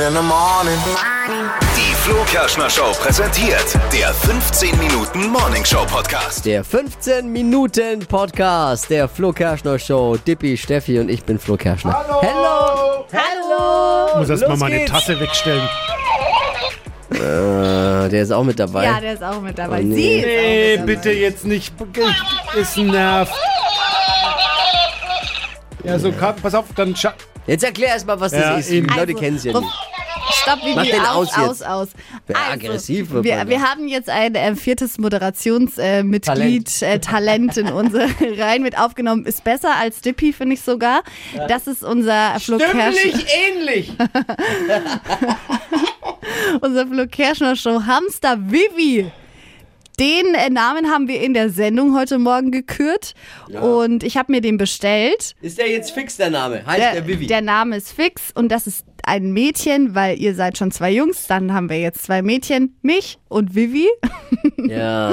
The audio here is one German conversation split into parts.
in the morning. Die Flo Kerschner Show präsentiert der 15 Minuten Morning Show Podcast. Der 15 Minuten Podcast der Flo Kerschner Show. Dippi, Steffi und ich bin Flo Kerschner. Hallo! Hallo! Ich muss erst mal Los meine geht's. Tasse wegstellen. Äh, der ist auch mit dabei. Ja, der ist auch mit dabei. Oh, nee. Sie ist Nee, auch mit bitte jetzt nicht. Ist nervt. Ja, so, Ka- pass auf, dann scha Jetzt erklär erst mal, was Ja, das ist. eben. Die Leute Also, kennen es ja nicht. Stopp, wie Mach den aus, aus aus, aus. Wer aggressiv wird wir, wir haben jetzt ein äh, viertes Moderationsmitglied, äh, Mitglied, äh, Talent in unsere Reihen mit aufgenommen. Ist besser als Dippy, finde ich sogar. Das ist unser Flo Kerschner, ähnlich. unser Flo Kerschner Show Hamster Vivi. Den äh, Namen haben wir in der Sendung heute Morgen gekürt und ich habe mir den bestellt. Ist der jetzt fix, der Name? Heißt der, Vivi? der Name ist fix und das ist ein Mädchen, weil ihr seid schon zwei Jungs. Dann haben wir jetzt zwei Mädchen, mich und Vivi. ja.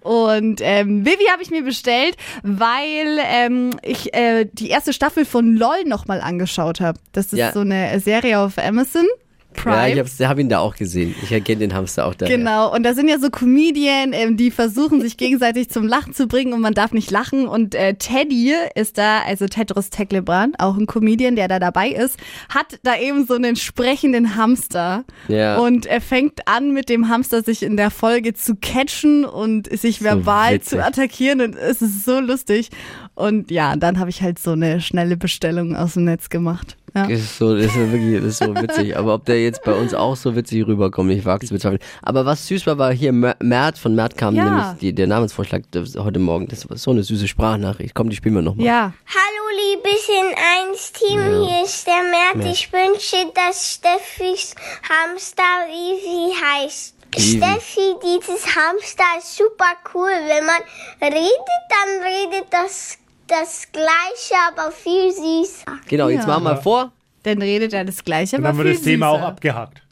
Und ähm, Vivi habe ich mir bestellt, weil ähm, ich äh, die erste Staffel von LOL nochmal angeschaut habe. Das ist Ja. so eine Serie auf Amazon Prime. Ja, ich hab's, hab ihn da auch gesehen. Ich erkenne den Hamster auch da. Genau, und da sind ja so Comedien, ähm, die versuchen, sich gegenseitig zum Lachen zu bringen und man darf nicht lachen. Und äh, Teddy ist da, also Tedros Teklebran, auch ein Comedian, der da dabei ist, hat da eben so einen sprechenden Hamster. Ja. Und er fängt an, mit dem Hamster sich in der Folge zu catchen und sich verbal witzig. zu attackieren. Und es ist so lustig. Und ja, dann habe ich halt so eine schnelle Bestellung aus dem Netz gemacht. Ja. Das ist, so, das ist wirklich das ist so witzig. Aber ob der jetzt bei uns auch so witzig rüberkommt, ich wage es zu bezweifeln. Aber was süß war, war hier Mer- Mert, von Mert kam Ja. nämlich die, der Namensvorschlag heute Morgen. Das war so eine süße Sprachnachricht. Komm, die spielen wir nochmal. Ja. Hallo Liebechen 1 Team, hier ist der Mert. Ich wünsche, dass Steffis Hamster Vivi heißt. Vivi. Steffi, dieses Hamster ist super cool. Wenn man redet, dann redet das das gleiche, aber viel süßer. Genau, jetzt Ja. machen wir mal vor. Dann redet er das Gleiche, dann aber haben wir viel das Thema auch süßer. abgehakt.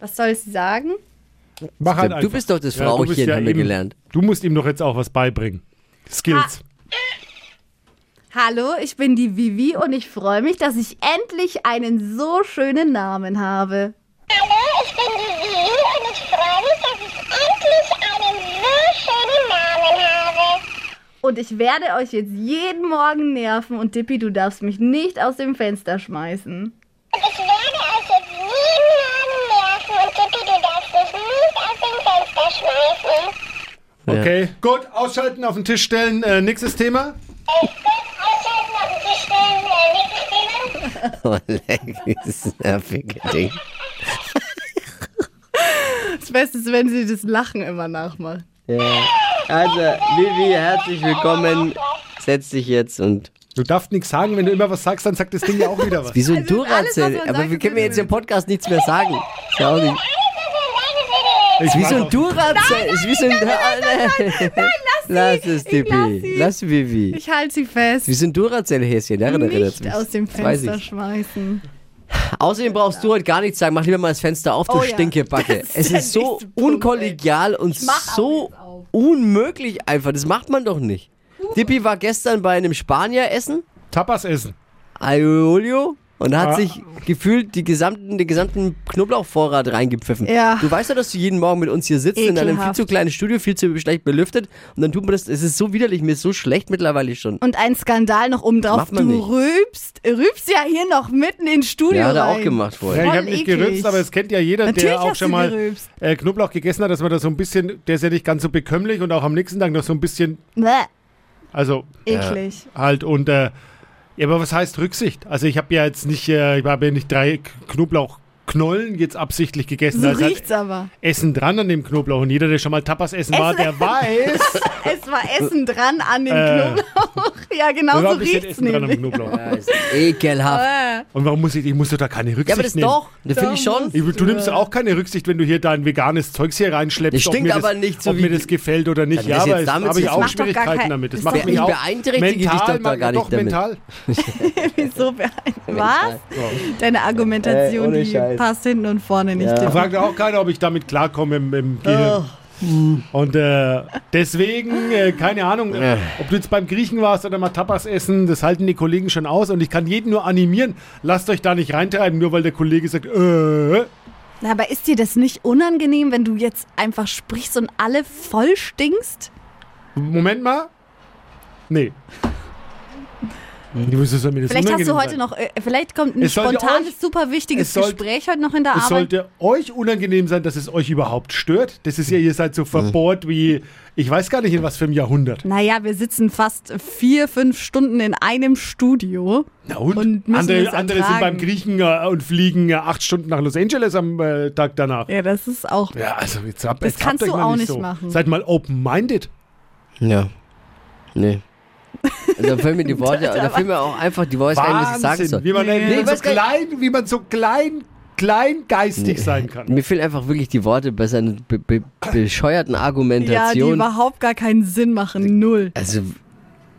Was soll sie sagen? Mach halt Du einfach. bist doch das Ja, du Frauchen, ja haben wir eben- gelernt. Du musst ihm doch jetzt auch was beibringen. Skills. Hallo, ich bin die Vivi und ich freue mich, dass ich endlich einen so schönen Namen habe. Hallo, ich bin die Vivi und ich freue mich, dass ich endlich einen so schönen Namen habe. Und ich werde euch jetzt jeden Morgen nerven und Dippy, du darfst mich nicht aus dem Fenster schmeißen. Ich werde euch jetzt jeden Morgen nerven und Tippi, du darfst dich nicht aus dem Fenster schmeißen. Okay, gut, ausschalten, auf den Tisch stellen. Äh, nächstes Thema. Ausschalten auf den Tisch stellen, äh, nächstes Thema. Oh, leck, dieses nervige Ding. Das Beste ist, wenn sie das Lachen immer nachmacht. Ja. Also, Vivi, herzlich willkommen. Setz dich jetzt und. Du darfst nichts sagen, wenn du immer was sagst, dann sagt das Ding ja auch wieder was. Wie so ein Also, Duracell. Aber wir ist können mir jetzt im Podcast nichts mehr sagen. Ist ja auch nicht. Ich Wie so ein Duracell. Ist wie so ein. Lass es, Tippi. lass sie. Lass Vivi. Ich halte sie fest. Wie so ein Duracell-Häschen. Daran erinnert Nicht aus dem Fenster ich. schmeißen. Außerdem brauchst du heute gar nichts sagen. Mach lieber mal das Fenster auf, du Oh ja, Stinkebacke. ist Es ist so unkollegial und so unmöglich einfach. Das macht man doch nicht. Dippi war gestern bei einem Spanier essen. Tapas essen. Aiolio und hat Ah. sich gefühlt die gesamten, den gesamten Knoblauchvorrat reingepfiffen. Ja. Du weißt ja, dass du jeden Morgen mit uns hier sitzt in einem viel Ekelhaft. zu kleinen Studio, viel zu schlecht belüftet und dann tut man das, es ist so widerlich, mir ist so schlecht mittlerweile schon. Und ein Skandal noch oben drauf. Du nicht. rübst, rübst ja hier noch mitten ins Studio Ja, hat er auch gemacht Ja, vorher. ich Voll habe nicht eklig. gerülpst, aber es kennt ja jeder, Natürlich der auch schon mal äh, Knoblauch gegessen hat, dass man da so ein bisschen, der ist ja nicht ganz so bekömmlich und auch am nächsten Tag noch so ein bisschen, Bäh, also eklig. halt und äh, ja, aber was heißt Rücksicht? Also ich habe ja jetzt nicht, äh, ich habe ja nicht drei K- Knoblauchknollen jetzt absichtlich gegessen. So da halt riecht's aber. Essen dran an dem Knoblauch und jeder, der schon mal Tapas essen war, der weiß, Es war Essen dran an dem Äh. Knoblauch. Ja, genau da so riecht's Essen dran am nämlich. Knoblauch. Ja, ist ekelhaft. Äh, Und warum muss ich, ich muss doch da keine Rücksicht Ja, aber das nehmen? doch, das finde ich Doch, schon. Ich- Du nimmst auch keine Rücksicht, wenn du hier dein veganes Zeugs hier reinschleppst. Das stinkt aber das, nicht so ob wie mir das gefällt oder nicht. Ja, aber damit habe ich auch Schwierigkeiten kein- damit. Das macht mich Ich auch beeinträchtige dich mental, doch da gar doch nicht damit. mental. wieso? be- Was? Deine Argumentation, Äh, ohne die. Passt hinten und vorne nicht. Ja. Da fragt auch keiner, ob ich damit klarkomme im, im Gehirn. Und äh, deswegen, äh, keine Ahnung, Ja. ob du jetzt beim Griechen warst oder mal Tapas essen, das halten die Kollegen schon aus. Und ich kann jeden nur animieren, lasst euch da nicht reintreiben, nur weil der Kollege sagt, äh, Na, aber ist dir das nicht unangenehm, wenn du jetzt einfach sprichst und alle voll stinkst? Moment mal. Nee. Wieso soll mir das Vielleicht hast du heute sein? noch, äh, vielleicht kommt ein Es spontanes, euch- super wichtiges es sollte- Gespräch heute noch in der Es Arbeit. sollte euch unangenehm sein, dass es euch überhaupt stört. Das ist ja, ihr seid so verbohrt wie, ich weiß gar nicht in was für einem Jahrhundert. Naja, wir sitzen fast vier, fünf Stunden in einem Studio. Na und? Und andere es andere sind beim Griechen äh, und fliegen äh, acht Stunden nach Los Angeles am äh, Tag danach. Ja, das ist auch. Ja, also jetzt habt, Das jetzt kannst du auch nicht nicht so. machen. Seid mal open-minded. Ja. Nee. Also da fehlen mir die Worte, da fehlen mir auch einfach die Worte, ein, was ich sagen soll. wie man, Nee. wie, Nee, man so klein, wie man so klein, kleingeistig sein kann. Mir fehlen einfach wirklich die Worte bei seinen be be bescheuerten Ja, die Argumentationen. überhaupt gar keinen Sinn machen. Null. also,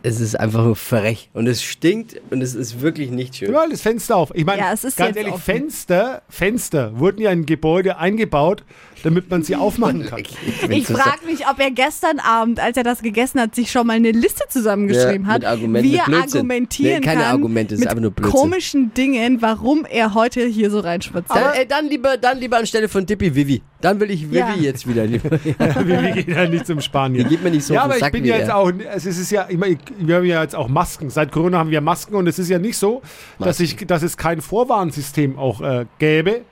es ist einfach nur frech. Und es stinkt und es ist wirklich nicht schön. Ja, das Fenster auf. Ich meine, Ja, ganz ehrlich, offen. Fenster, Fenster wurden ja in Gebäude eingebaut, damit man sie aufmachen kann. Ich frage mich, ob er gestern Abend, als er das gegessen hat, sich schon mal eine Liste zusammengeschrieben Ja, hat, mit Argumenten, wie mit er argumentieren Nee, keine kann Argumente, es ist mit einfach nur Blödsinn. komischen Dingen, warum er heute hier so reinspaziert. Dann, äh, dann, lieber, dann lieber anstelle von Dippy Vivi. Dann will ich Vivi Ja. jetzt wieder. wir, wir gehen ja nicht zum Spanier. Die geht mir nicht so ja, aber ich bin ja jetzt auch, es ist ja, ich meine, wir haben ja jetzt auch Masken. Seit Corona haben wir Masken und es ist ja nicht so, dass, ich, dass es kein Vorwarnsystem auch äh, gäbe.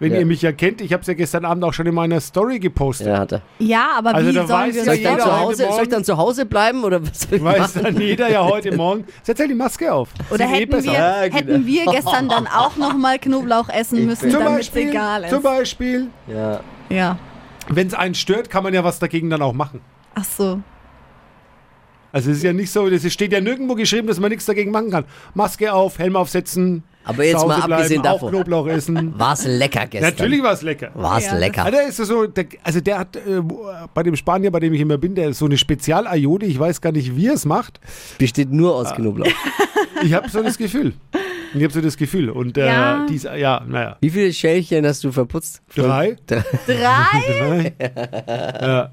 Wenn Ja. ihr mich ja kennt, ich habe es ja gestern Abend auch schon in meiner Story gepostet. Ja, hat er. Ja, aber Also wie sollen weiß wir ja Soll ich, dann jeder zu Hause, soll ich dann zu Hause bleiben oder was soll ich Weiß machen? dann jeder ja heute Morgen. Setz halt die Maske auf. Oder eh hätten wir, Ja, genau. hätten wir gestern dann auch nochmal Knoblauch essen müssen, Zum damit es Beispiel, egal ist. zum Beispiel, Ja. Ja. wenn es einen stört, kann man ja was dagegen dann auch machen. Ach so. Also es ist ja nicht so, es steht ja nirgendwo geschrieben, dass man nichts dagegen machen kann. Maske auf, Helm aufsetzen, Aber jetzt mal bleiben, abgesehen auch davon. Knoblauch essen. War's lecker gestern. Natürlich war es lecker. War's Ja, das- lecker. Ah, der ist so, der, also der hat äh, bei dem Spanier, bei dem ich immer bin, der ist so eine Spezial-Ayode. Ich weiß gar nicht, wie er es macht. Besteht nur aus Knoblauch. Ich habe so das Gefühl. Ich habe so das Gefühl. Und äh, Ja. dies, ja, naja. Wie viele Schälchen hast du verputzt? Drei. Drei. Drei? Ja.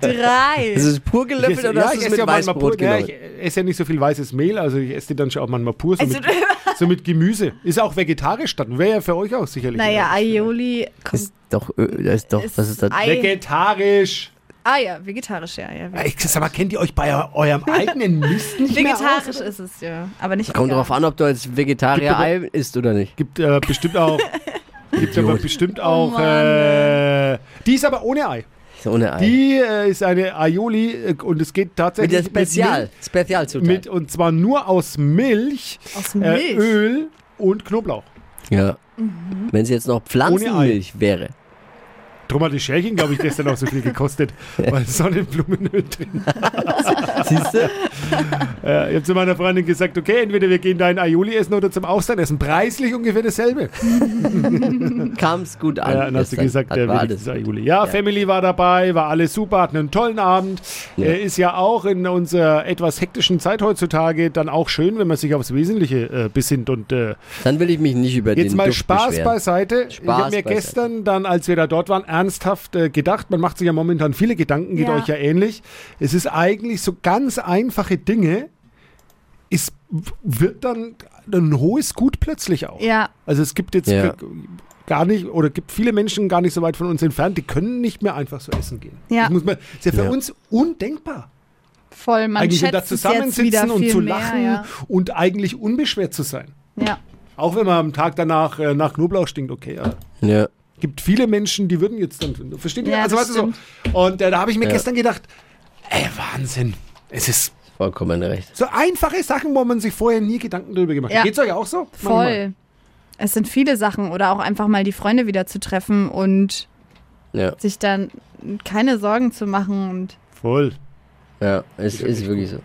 Drei. Ist es pur gelöffelt Ich esse- oder ja, hast ich du es esse mit ja Weißbrot pur, ja, ich esse ja nicht so viel weißes Mehl, also ich esse die dann schon auch manchmal pur, so, Also, mit, so mit Gemüse. Ist auch vegetarisch dann, wäre ja für euch auch sicherlich. naja, Aioli kommt. Ist doch, das ist doch, Ist was ist das? Ei- Vegetarisch. Ah ja, vegetarisch, ja. ja. Ich sag mal, kennt ihr euch bei eu- eurem eigenen Mist nicht mehr Vegetarisch aus? ist es, ja. Aber nicht Kommt darauf an, ob du als Vegetarier Ei isst oder nicht. Gibt äh, bestimmt auch. Gibt aber bestimmt Oh auch. Mann, äh, die ist aber ohne Ei. Ohne Ei. Die äh, ist eine Aioli äh, und es geht mit tatsächlich der Spezial, Spezialzutat. Mit, und zwar nur aus Milch, Aus äh, Milch. Öl und Knoblauch. ja. Wenn es jetzt noch Pflanzenmilch wäre. Drum hat die Schälchen, glaube ich, gestern auch so viel gekostet, weil Sonnenblumenöl drin Siehst du? Ich habe zu meiner Freundin gesagt, okay, entweder wir gehen da in Aioli essen oder zum Austern essen. Preislich ungefähr dasselbe. Kam es gut an. Ja, dann hast du gesagt, Hat- der war wenigstens alles. Aioli. Ja, Ja. Family war dabei, war alles super, hatten einen tollen Abend. Ja. Ist ja auch in unserer etwas hektischen Zeit heutzutage dann auch schön, wenn man sich aufs Wesentliche äh, besinnt. Und äh, Dann will ich mich nicht über jetzt den mal Duft Spaß beschweren. beiseite. ich Spaß habe mir beiseite. gestern dann, als wir da dort waren, ernsthaft äh, gedacht, man macht sich ja momentan viele Gedanken, geht Ja. euch ja ähnlich. Es ist eigentlich so ganz einfache Dinge, es wird dann ein hohes Gut plötzlich auch. Ja, Also es gibt jetzt Ja. gar nicht, oder gibt viele Menschen gar nicht so weit von uns entfernt, die können nicht mehr einfach so essen gehen. Ja. Das muss man, ist ja für Ja. uns undenkbar. voll. Man eigentlich da schätzt wieder zusammensitzen und zu mehr, lachen Ja. und eigentlich unbeschwert zu sein. ja. Auch wenn man am Tag danach äh, nach Knoblauch stinkt, okay, ja. Ja. Gibt viele Menschen, die würden jetzt dann, versteht ihr? Ja, also das weißt du so. Und äh, da habe ich mir Ja. gestern gedacht, ey, Wahnsinn. Es ist Vollkommen recht. so einfache Sachen, wo man sich vorher nie Gedanken drüber gemacht Ja. hat. Geht's euch auch so? Voll. Es sind viele Sachen oder auch einfach mal die Freunde wieder zu treffen und Ja, sich dann keine Sorgen zu machen und Voll. ja, es ist wirklich so.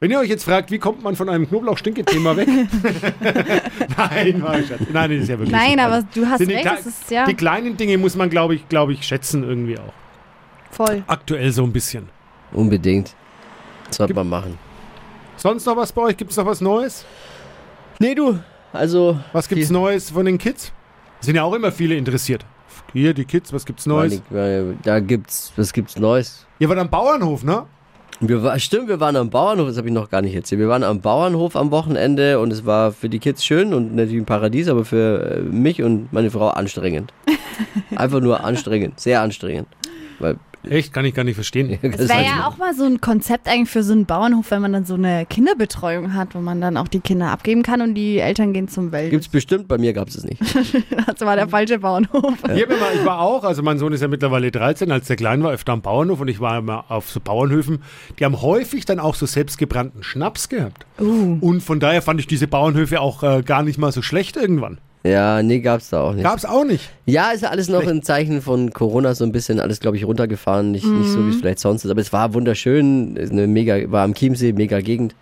Wenn ihr euch jetzt fragt, wie kommt man von einem Knoblauch-Stinke-Thema weg? Nein, war Scherz. Nein, das ist ja wirklich Nein, so. aber du hast Sind die recht, Kle- es ist ja Die kleinen Dinge muss man, glaube ich, glaube ich, schätzen irgendwie auch. voll. Aktuell so ein bisschen. Unbedingt. Sollte Gibt- man machen. Sonst noch was bei euch? Gibt es noch was Neues? Nee, du. Also. Was gibt's Viel- Neues von den Kids? Sind ja auch immer viele interessiert. Hier, die Kids, was gibt's Neues? Da gibt's, was gibt's Neues? Ihr wart am Bauernhof, ne? Wir war, stimmt, wir waren am Bauernhof, das habe ich noch gar nicht erzählt. Wir waren am Bauernhof am Wochenende und es war für die Kids schön und natürlich ein Paradies, aber für äh, mich und meine Frau anstrengend. Einfach nur anstrengend, sehr anstrengend. Weil, Echt, kann ich gar nicht verstehen. das Es wäre ja auch mal so ein Konzept eigentlich für so einen Bauernhof, wenn man dann so eine Kinderbetreuung hat, wo man dann auch die Kinder abgeben kann und die Eltern gehen zum Welt. Gibt's bestimmt, bei mir gab's es nicht. Das war der falsche Bauernhof. Immer, ich war auch, also mein Sohn ist ja mittlerweile 13, als der klein war, öfter am Bauernhof und ich war immer auf so Bauernhöfen. Die haben häufig dann auch so selbstgebrannten Schnaps gehabt. Und von daher fand ich diese Bauernhöfe auch äh, gar nicht mal so schlecht irgendwann. Ja, nee, gab's da auch nicht. Gab's auch nicht. Ja, ist ja alles noch ein Zeichen von Corona so ein bisschen alles, glaube ich, runtergefahren. Nicht, nicht so, wie es vielleicht sonst ist. Aber es war wunderschön. Ist eine mega, war am Chiemsee, mega Gegend.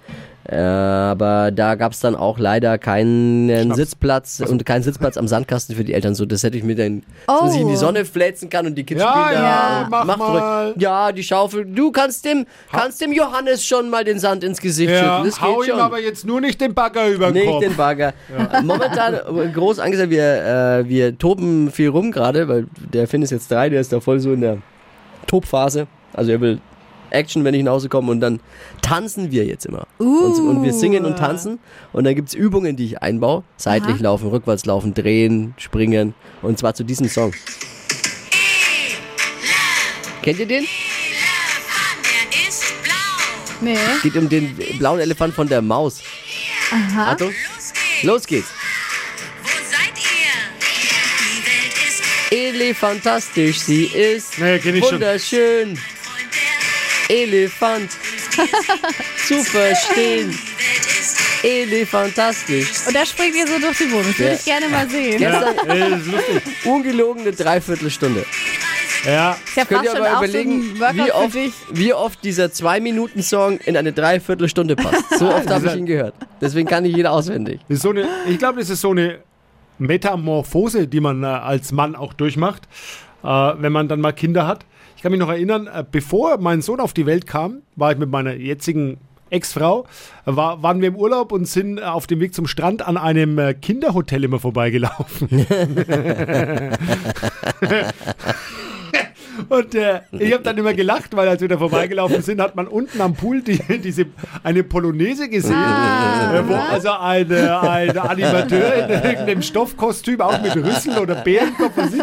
Äh, aber da gab es dann auch leider keinen Schnaps. Sitzplatz und keinen Sitzplatz am Sandkasten für die Eltern. So, das hätte ich mir dann, dass man sich in die Oh. Sonne fläzen kann und die Kids Ja, spielen ja, da. mach verrückt. mal. Ja, die Schaufel. Du kannst dem, kannst dem Johannes schon mal den Sand ins Gesicht Ja, schütten. Das hau geht ihm schon. aber jetzt nur nicht den Bagger über den Nicht Kopf. den Bagger. Äh, Momentan äh, groß angesagt, wir, äh, wir toben viel rum gerade, weil der Finn ist jetzt drei, der ist da voll so in der Tobphase. Also er will Action, wenn ich nach Hause komme und dann tanzen wir jetzt immer. Und, und wir singen und tanzen und dann gibt es Übungen, die ich einbaue. Seitlich laufen, rückwärts laufen, drehen, springen und zwar zu diesem Song. Kennt ihr den? Der ist blau. Nee. Geht um den blauen Elefant von der Maus. Aha. Achtung, Los geht's. Wo seid ihr? Die Welt ist Elefantastisch, sie ist Nee, ich schon. Elefant zu verstehen. Elefantastisch. Und da springt ihr so durch die Wohnung. Das würde Ja. ich gerne mal sehen. Ungelogene Dreiviertelstunde. Ja, Ist ja Könnt ihr aber überlegen, so wie oft, wie oft dieser Zwei-Minuten-Song in eine Dreiviertelstunde passt. So oft habe ich ihn gehört. Deswegen kann ich ihn auswendig. so eine, ich glaube, das ist so eine Metamorphose, die man äh, als Mann auch durchmacht, äh, wenn man dann mal Kinder hat. Ich kann mich noch erinnern, äh, bevor mein Sohn auf die Welt kam, war ich mit meiner jetzigen Ex-Frau, äh, war, waren wir im Urlaub und sind äh, auf dem Weg zum Strand an einem Kinderhotel immer vorbeigelaufen. Und äh, ich habe dann immer gelacht, weil als wir da vorbeigelaufen sind, hat man unten am Pool die, diese, eine Polonaise gesehen, äh, wo also ein, äh, ein Animateur in irgendeinem Stoffkostüm, auch mit Rüssel oder Bärenkopf, was ich,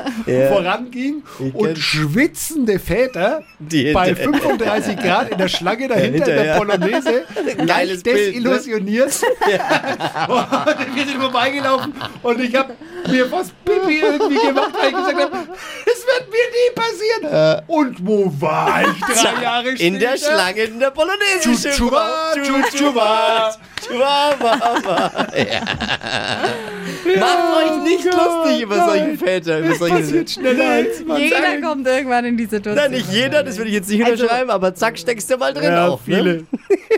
voranging und schwitzende Väter Die bei hinter- 35 Grad in der Schlange dahinter in der. Polonaise leicht ne? desillusioniert. Und wir sind vorbeigelaufen und ich habe mir fast Pipi irgendwie gemacht, weil ich gesagt habe, es wird mir nie passieren. Und wo war ich drei Jahre später? In der Schlange in der Polonaise. Chuchuba, chuchuba. Chihuahua. Ja. Macht euch nicht lustig über solche Väter. Über solche Passiert schneller als man Jeder sagt. kommt irgendwann in die Situation. Nein, nicht jeder, das würde ich jetzt nicht Also- unterschreiben, aber zack, steckst du mal drin Ja, auf. Ne?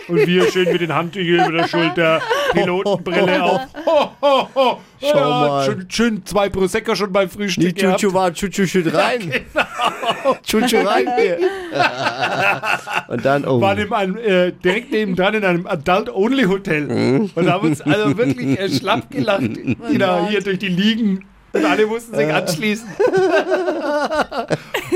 Und wir schön mit den Handtüchern über der Schulter, Pilotenbrille auf. Ho, ho, ho. Schau ja, mal. Schön, schön zwei Prosecco schon beim Frühstück Die. Chuchu war Chuchu schütt rein. genau. Chuchu rein hier. Und dann, oh. waren in einem, äh, direkt nebendran in einem Adult-Only-Hotel Mhm. und haben uns also wirklich äh, schlapp gelacht, da hier durch die Liegen und alle mussten sich anschließen.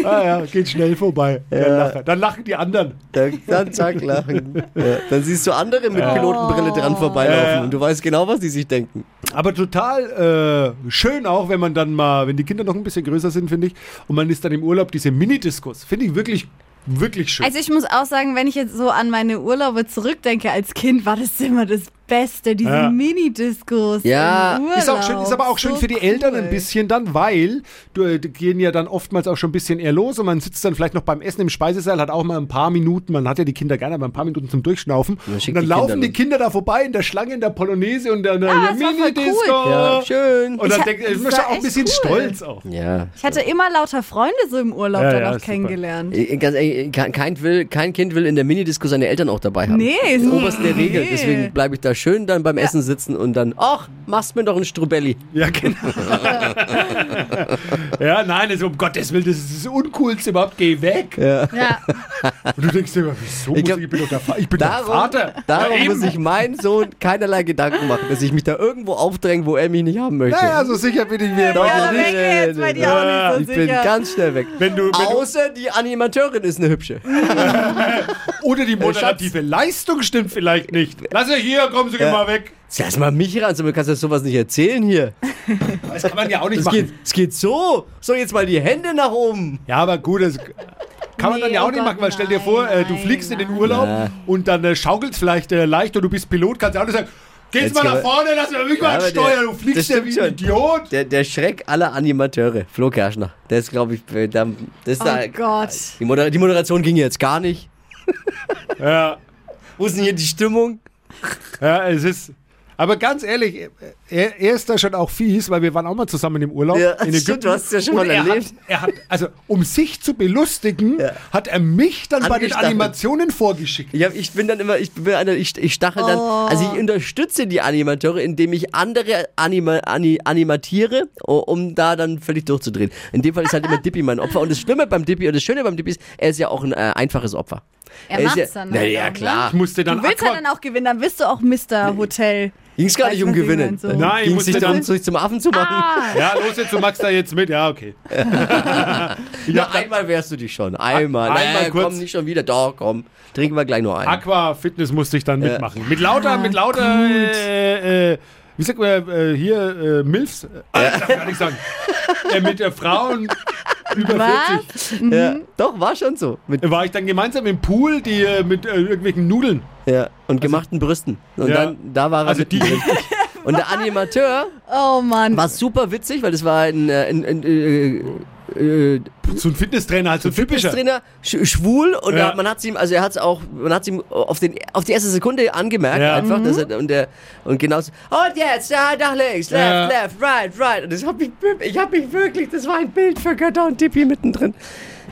ah ja, geht schnell vorbei. Lacher. Dann lachen die anderen. Dann, dann zack, lachen. Ja, dann siehst du andere mit Pilotenbrille dran vorbeilaufen Ja, ja. und du weißt genau, was die sich denken. Aber total äh, schön auch, wenn man dann mal, wenn die Kinder noch ein bisschen größer sind, finde ich, und man ist dann im Urlaub, diese Mini-Discos. Finde ich wirklich, wirklich schön. Also ich muss auch sagen, wenn ich jetzt so an meine Urlaube zurückdenke als Kind, war das immer das Beste, diese Ja. Mini-Discos. Ja. Ist, auch schön, ist aber auch schön So für die Eltern cool. ein bisschen dann, weil du, äh, die gehen ja dann oftmals auch schon ein bisschen eher los und man sitzt dann vielleicht noch beim Essen im Speisesaal, hat auch mal ein paar Minuten, man hat ja die Kinder gerne, aber ein paar Minuten zum Durchschnaufen. Und dann die laufen Kinder die. Kinder da vorbei in der Schlange, in der Polonaise und dann Ja, der war voll Mini-Disco. cool. Ja, schön. Und dann Ich denkt ist war auch ein bisschen cool. stolz auch. Ja. Ich hatte immer lauter Freunde so im Urlaub Ja, dann auch kennengelernt. Äh, Ganz ehrlich, kein, kein, will, kein Kind will in der Minidisco seine Eltern auch dabei haben. Nee, Das ist oberste Regel, nee. deswegen bleibe ich da schön dann beim Essen sitzen und dann, ach, machst mir doch ein Strubelli. Ja, genau. ja, nein, also um Gottes Willen, das ist das Uncoolste überhaupt, geh weg. Ja. Und du denkst dir immer, wieso Ich muss glaub, ich, ich bin doch der, Fa- ich bin der Darum, Vater. darum ja, muss eben. sich mein Sohn keinerlei Gedanken machen, dass ich mich da irgendwo aufdränge, wo er mich nicht haben möchte. Naja, so sicher bin ich mir noch Ja, nicht. weg jetzt, bei dir auch ich nicht so bin sicher. ganz schnell weg. Wenn du, wenn du, Außer die Animateurin ist eine hübsche. oder die moderative Leistung stimmt vielleicht nicht. Lass sie hier, kommen Sie Ja. mal weg. Lass mal mich ran, du kannst ja sowas nicht erzählen hier. Das kann man ja auch nicht Es machen. geht, es geht so. So, jetzt mal die Hände nach oben. Ja, aber gut, das kann man Nee, dann ja auch oh nicht machen, weil stell dir vor, äh, du nein, fliegst in den nein. Urlaub Ja. und dann äh, schaukelst vielleicht äh, leicht und du bist Pilot, kannst ja auch nicht sagen, geht's Jetzt mal nach vorne, lass mich Ja, mal steuern, du das fliegst ja wie ein schon. Idiot. Der, der Schreck aller Animateure, Flo Kerschner. Der ist, glaube ich, äh, da, das ist Oh da, Gott. Die, Moder die Moderation ging jetzt gar nicht. Ja, Wo ist denn hier die Stimmung? ja, es ist. Aber ganz ehrlich, er, er ist da schon auch fies, weil wir waren auch mal zusammen im Urlaub Ja, in stimmt, Ägypten. du hast es ja schon Und mal er erlebt. Hat, er hat, also um sich zu belustigen, Ja. hat er mich dann bei den. Animationen vorgeschickt. Ich, hab, ich bin dann immer, ich bin einer, ich, ich stachel dann, also ich unterstütze die Animateure, indem ich andere Anima, ani, animatiere, um da dann völlig durchzudrehen. In dem Fall ist halt immer Dippy mein Opfer. Und das Schlimme beim Dippy, und das Schöne beim Dippy ist, er ist ja auch ein äh, einfaches Opfer. Er ist macht's ja, dann Na halt ja, ne? klar. Ich musste dann Du willst ja dann auch gewinnen, dann bist du auch Mr. Hotel. Ging es gar nicht um Gewinnen. so? Nein, ich Ging es sich darum, dann- sich zum Affen zu machen. Ja, los jetzt, du magst da jetzt mit. Ja, okay. Na, einmal wärst du dich schon. Einmal. Einmal nee, kurz. komm, nicht schon wieder. Doch, komm. Trinken wir gleich nur einen. Aqua Fitness musste ich dann mitmachen. Mit lauter, Ah, mit lauter, äh, äh, wie sagt man, äh, hier, äh, Milfs? Äh, ich darf gar nicht sagen. äh, mit äh, Frauen über 40. Was? Ja, doch, war schon so. Mit, War ich dann gemeinsam im Pool, die äh, mit äh, irgendwelchen Nudeln. ja, und gemachten Brüsten. Und Ja. dann, da war er Also mit die- drin. Und der Animateur Oh Mann. war super witzig, weil das war ein, äh, ein, ein äh, So ein Fitnesstrainer, halt so ein typischer. Fitnesstrainer, sch schwul und Ja. man hat ihm, also er hat es auch, man hat ihm auf, den, auf die erste Sekunde angemerkt Ja. einfach, dass er, und der, und genau so, und jetzt, ja, nach links, left, Ja. left, right, right. Und das hab ich, ich hab mich wirklich, das war ein Bild für Götter und Tippi mittendrin.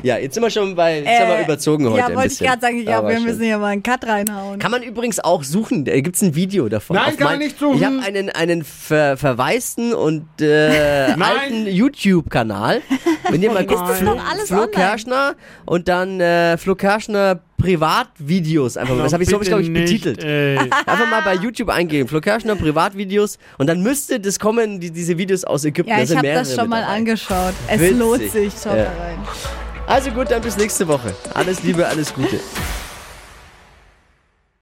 Ja, jetzt sind wir schon bei, jetzt haben wir Äh, überzogen heute Ja, ein wollte ich gerade sagen, ich glaube, wir müssen hier mal einen Cut reinhauen. Kann man übrigens auch suchen. Da gibt es ein Video davon. Nein, Auf kann man mein- nicht suchen. Ich habe einen, einen ver verwaisten und äh, alten YouTube-Kanal. Wenn ihr mal guckt, das Flo, Flo online? Kerschner und dann äh, Flo Kerschner Privatvideos einfach mal. Das habe ich so, glaube ich, betitelt. ey. Einfach mal bei YouTube eingeben. Flo Kerschner Privatvideos und dann müsste das kommen, die, diese Videos aus Ägypten. Ja, ich habe das schon mal dabei. angeschaut. Es Witzig. lohnt sich. Schaut Ja. da rein. Also gut, dann bis nächste Woche. Alles Liebe, alles Gute.